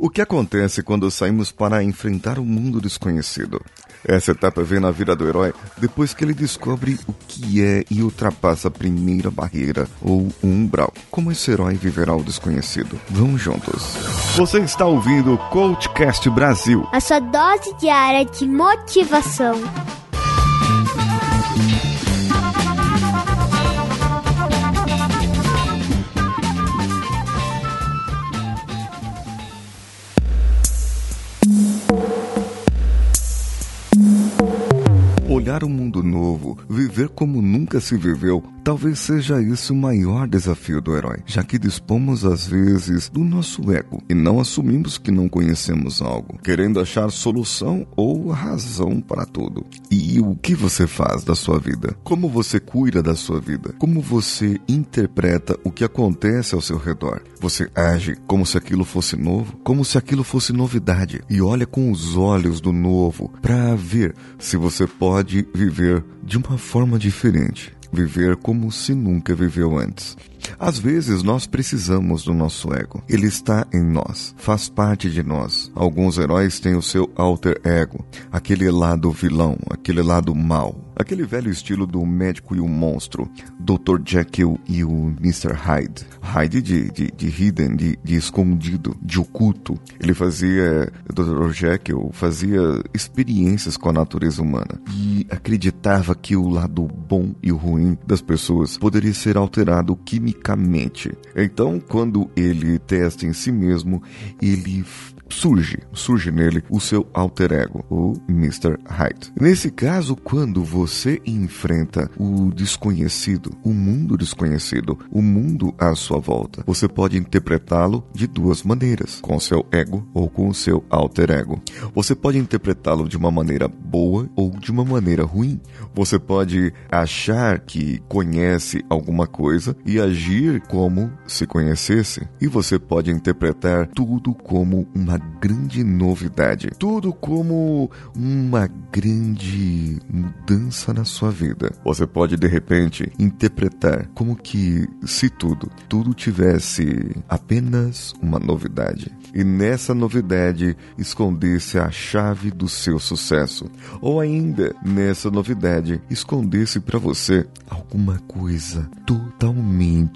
O que acontece quando saímos para enfrentar o mundo desconhecido? Essa etapa vem na vida do herói depois que ele descobre o que é e ultrapassa a primeira barreira ou umbral. Como esse herói viverá o desconhecido? Vamos juntos. Você está ouvindo o Coachcast Brasil a sua dose diária de motivação. Olhar um mundo novo, viver como nunca se viveu, talvez seja esse o maior desafio do herói, já que dispomos às vezes do nosso ego e não assumimos que não conhecemos algo, querendo achar solução ou razão para tudo. E o que você faz da sua vida? Como você cuida da sua vida? Como você interpreta o que acontece ao seu redor? Você age como se aquilo fosse novo, como se aquilo fosse novidade e olha com os olhos do novo para ver se você pode viver de uma forma diferente, viver como se nunca viveu antes. Às vezes nós precisamos do nosso ego. Ele está em nós, faz parte de nós. Alguns heróis têm o seu alter ego, aquele lado vilão, aquele lado mal, aquele velho estilo do médico e o monstro, Dr. Jekyll e o Mr. Hyde. Hyde de, de, de hidden, de, de escondido, de oculto. Ele fazia, Dr. Jekyll fazia experiências com a natureza humana e acreditava que o lado bom e o ruim das pessoas poderia ser alterado quimicamente. Então, quando ele testa em si mesmo, ele surge, surge nele o seu alter ego, o Mr. Hyde. Nesse caso, quando você enfrenta o desconhecido, o mundo desconhecido, o mundo à sua volta, você pode interpretá-lo de duas maneiras, com seu ego ou com o seu alter ego. Você pode interpretá-lo de uma maneira boa ou de uma maneira ruim. Você pode achar que conhece alguma coisa e agir como se conhecesse, e você pode interpretar tudo como uma grande novidade. Tudo como uma grande mudança na sua vida. Você pode de repente interpretar como que se tudo, tudo tivesse apenas uma novidade. E nessa novidade escondesse a chave do seu sucesso. Ou ainda, nessa novidade, escondesse para você alguma coisa totalmente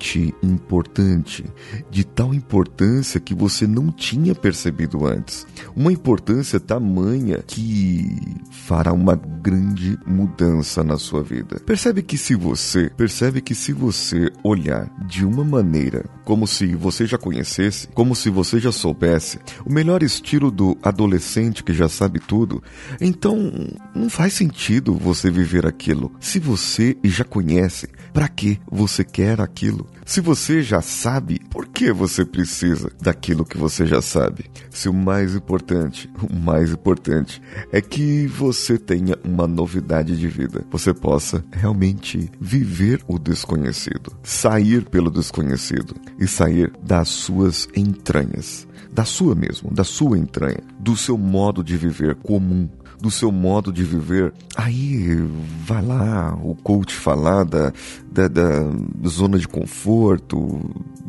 importante, de tal importância que você não tinha percebido antes. Uma importância tamanha que fará uma grande mudança na sua vida. Percebe que se você, percebe que se você olhar de uma maneira como se você já conhecesse, como se você já soubesse, o melhor estilo do adolescente que já sabe tudo, então não faz sentido você viver aquilo. Se você já conhece, para que você quer aquilo? Se você já sabe, por que você precisa daquilo que você já sabe? Se o mais importante, o mais importante é que você tenha uma novidade de vida, você possa realmente viver o desconhecido, sair pelo desconhecido e sair das suas entranhas, da sua mesmo, da sua entranha, do seu modo de viver comum, do seu modo de viver. Aí vai lá o coach falar da, da, da zona de conforto,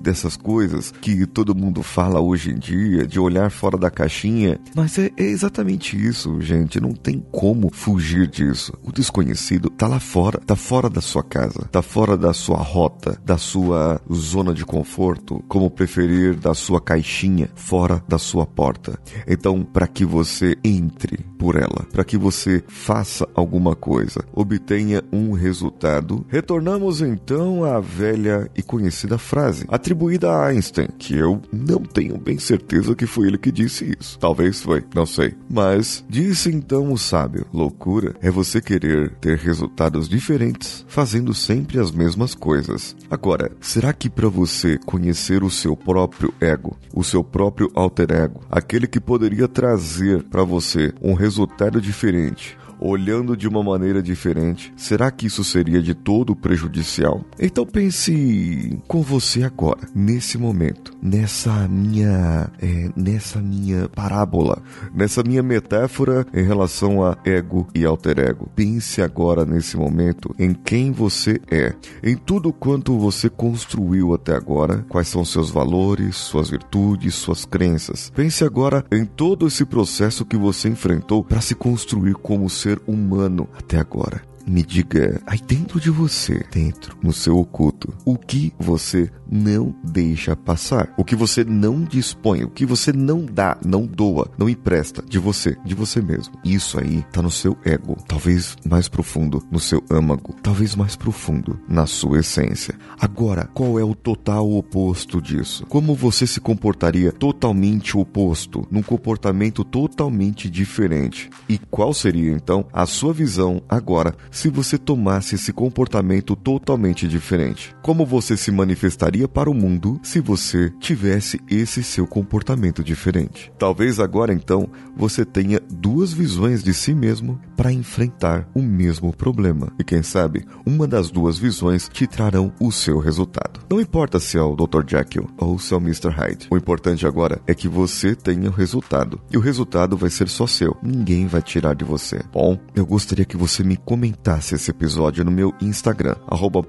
dessas coisas que todo mundo fala hoje em dia, de olhar fora da caixinha. Mas é, é, exatamente isso, gente. Não tem como fugir disso. O desconhecido tá lá fora, tá fora da sua casa, tá fora da sua rota, da sua zona de conforto, como preferir, da sua caixinha, fora da sua porta. Então, para que você entre por ela, para que você faça alguma coisa, obtenha um resultado, retornamos então à velha e conhecida frase atribuída a Einstein, que eu não tenho bem certeza que foi ele que disse isso. Talvez foi, não sei. Mas disse então o sábio: loucura é você querer ter resultados diferentes fazendo sempre as mesmas coisas. Agora, será que para você conhecer o seu próprio ego, o seu próprio alter ego, aquele que poderia trazer para você um resultado diferente, olhando de uma maneira diferente, será que isso seria de todo prejudicial? Então pense com você agora, nesse momento, nessa minha, é, nessa minha parábola, nessa minha metáfora em relação a ego e alter ego. Pense agora nesse momento em quem você é, em tudo quanto você construiu até agora, quais são seus valores, suas virtudes, suas crenças. Pense agora em todo esse processo que você enfrentou para se construir como ser humano até agora me diga aí dentro de você, dentro, no seu oculto, o que você não deixa passar, o que você não dispõe, o que você não dá, não doa, não empresta de você, de você mesmo. Isso aí tá no seu ego, talvez mais profundo no seu âmago, talvez mais profundo na sua essência. Agora, qual é o total oposto disso? Como você se comportaria totalmente oposto, num comportamento totalmente diferente? E qual seria então a sua visão agora se você tomasse esse comportamento totalmente diferente? Como você se manifestaria para o mundo se você tivesse esse seu comportamento diferente? Talvez agora então você tenha duas visões de si mesmo para enfrentar o mesmo problema. E quem sabe, uma das duas visões te trarão o seu resultado. Não importa se é o Dr. Jekyll ou se é o Mr. Hyde. O importante agora é que você tenha o resultado. E o resultado vai ser só seu. Ninguém vai tirar de você. Bom, eu gostaria que você me comentasse comentasse esse episódio no meu Instagram,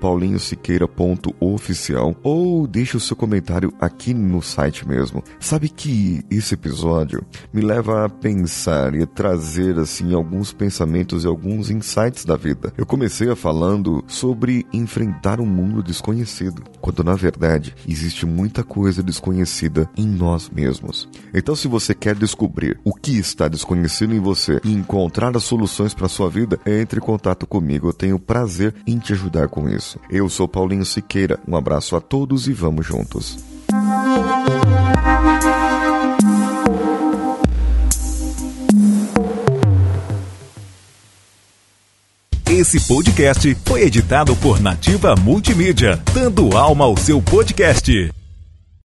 paulinhosiqueira.oficial, ou deixe o seu comentário aqui no site mesmo. Sabe que esse episódio me leva a pensar e a trazer assim alguns pensamentos e alguns insights da vida. Eu comecei a falando sobre enfrentar um mundo desconhecido, quando na verdade existe muita coisa desconhecida em nós mesmos. Então, se você quer descobrir o que está desconhecido em você e encontrar as soluções para sua vida, entre em contato contato comigo. Eu tenho prazer em te ajudar com isso. Eu sou Paulinho Siqueira. Um abraço a todos e vamos juntos. Esse podcast foi editado por Nativa Multimídia, dando alma ao seu podcast.